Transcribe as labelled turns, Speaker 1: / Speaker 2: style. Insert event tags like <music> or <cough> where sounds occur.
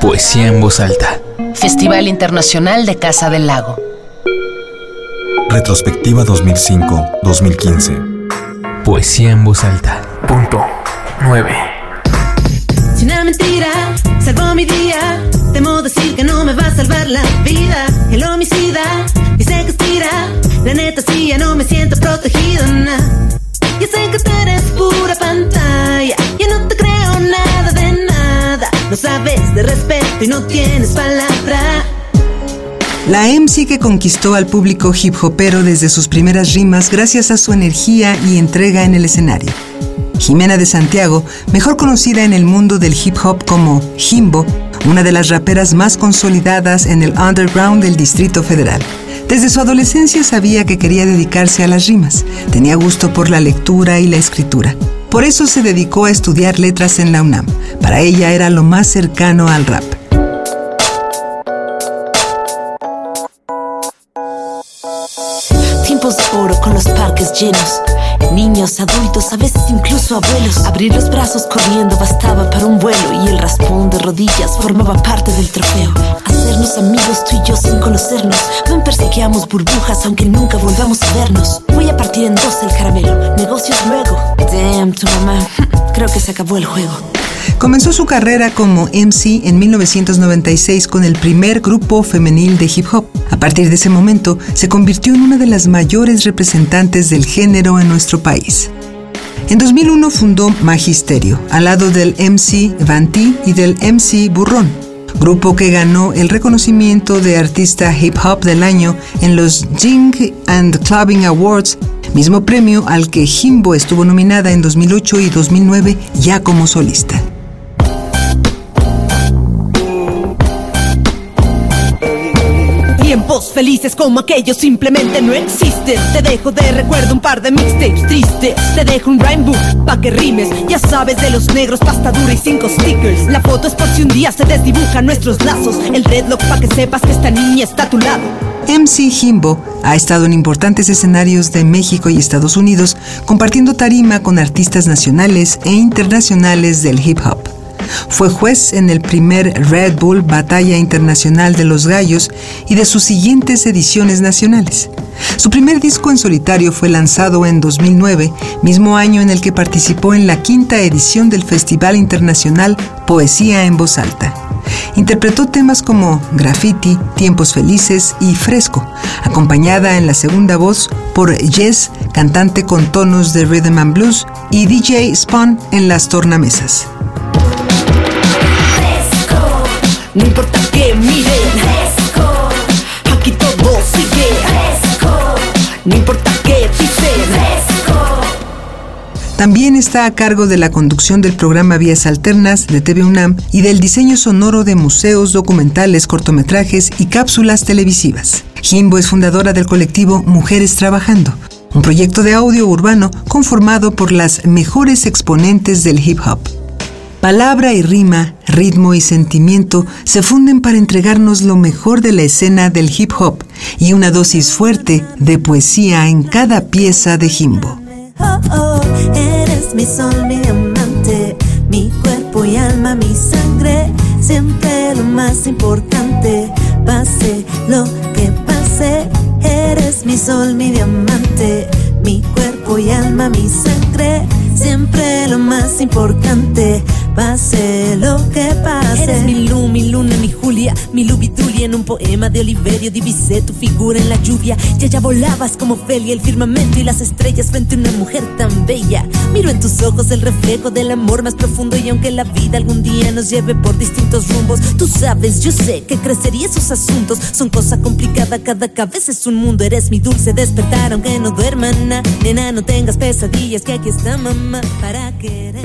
Speaker 1: Poesía en voz alta.
Speaker 2: Festival Internacional de Casa del Lago.
Speaker 3: Retrospectiva 2005-2015.
Speaker 1: Poesía en voz alta. Punto 9.
Speaker 4: Si una mentira salvó mi día, temo decir que no me va a salvar la vida. El homicida dice que estira, la neta sí ya no me siento protegido. Nah. Ya sé que tú eres pura sabes de respeto.
Speaker 5: La MC que conquistó al público hip hopero desde sus primeras rimas gracias a su energía y entrega en el escenario. Jimena de Santiago, mejor conocida en el mundo del hip hop como Jimbo, una de las raperas más consolidadas en el underground del Distrito Federal. Desde su adolescencia sabía que quería dedicarse a las rimas, tenía gusto por la lectura y la escritura. Por eso se dedicó a estudiar letras en la UNAM. Para ella era lo más cercano al rap.
Speaker 4: Tiempos de oro con los parques llenos. Niños, adultos, a veces incluso abuelos. Abrir los brazos corriendo bastaba para un vuelo y el raspón de rodillas formaba parte del trofeo. Hacernos amigos tú y yo sin conocernos. Ven, perseguíamos burbujas aunque nunca volvamos a vernos. Voy a partir en dos el caramelo. Negocios luego. Damn, tu mamá. <laughs> Creo que se acabó el juego.
Speaker 5: Comenzó su carrera como MC en 1996 con el primer grupo femenil de hip hop. A partir de ese momento, se convirtió en una de las mayores representantes del género en nuestro país. En 2001 fundó Magisterio, al lado del MC Vanti y del MC Burrón, grupo que ganó el reconocimiento de artista hip hop del año en los Jing and Clubbing Awards, mismo premio al que Jimbo estuvo nominada en 2008 y 2009 ya como solista.
Speaker 4: Felices como aquellos simplemente no existen. Te dejo de recuerdo un par de mixtapes tristes. Te dejo un rhyme book pa' que rimes. Ya sabes de los negros, pasta dura y cinco stickers. La foto es por si un día se desdibujan nuestros lazos. El deadlock pa' que sepas que esta niña está a tu lado.
Speaker 5: MC Jimbo ha estado en importantes escenarios de México y Estados Unidos, compartiendo tarima con artistas nacionales e internacionales del hip hop. Fue juez en el primer Red Bull Batalla Internacional de los Gallos y de sus siguientes ediciones nacionales. Su primer disco en solitario fue lanzado en 2009, mismo año en el que participó en la quinta edición del Festival Internacional Poesía en Voz Alta. Interpretó temas como Graffiti, Tiempos Felices y Fresco, acompañada en la segunda voz por Jess, cantante con tonos de rhythm and blues, y DJ Spawn en las tornamesas.
Speaker 4: No importa que miren, fresco. Aquí todo sigue, fresco. No importa que dicen, fresco.
Speaker 5: También está a cargo de la conducción del programa Vías Alternas de TV UNAM y del diseño sonoro de museos, documentales, cortometrajes y cápsulas televisivas. Jimbo es fundadora del colectivo Mujeres Trabajando, un proyecto de audio urbano conformado por las mejores exponentes del hip hop. Palabra y rima, ritmo y sentimiento se funden para entregarnos lo mejor de la escena del hip hop y una dosis fuerte de poesía en cada pieza de Jimbo.
Speaker 6: Oh, oh, eres mi sol, mi amante, mi cuerpo y alma, mi sangre, siempre lo más importante, pase lo que pase, eres mi sol, mi diamante, mi cuerpo y alma, mi sangre, siempre lo más importante, pase lo que pase.
Speaker 4: Eres mi luz, mi luna, mi Julia, mi Lubitulia en un poema de Oliverio divisé tu figura en la lluvia. Ya ya volabas como Felia el firmamento y las estrellas frente a una mujer tan bella. Miro en tus ojos el reflejo del amor más profundo y aunque la vida algún día nos lleve por distintos rumbos, tú sabes, yo sé que crecería esos asuntos. Son cosa complicada, cada cabeza es un mundo. Eres mi dulce despertar aunque no duerma, na. nena, no tengas pesadillas que aquí está mamá para querer.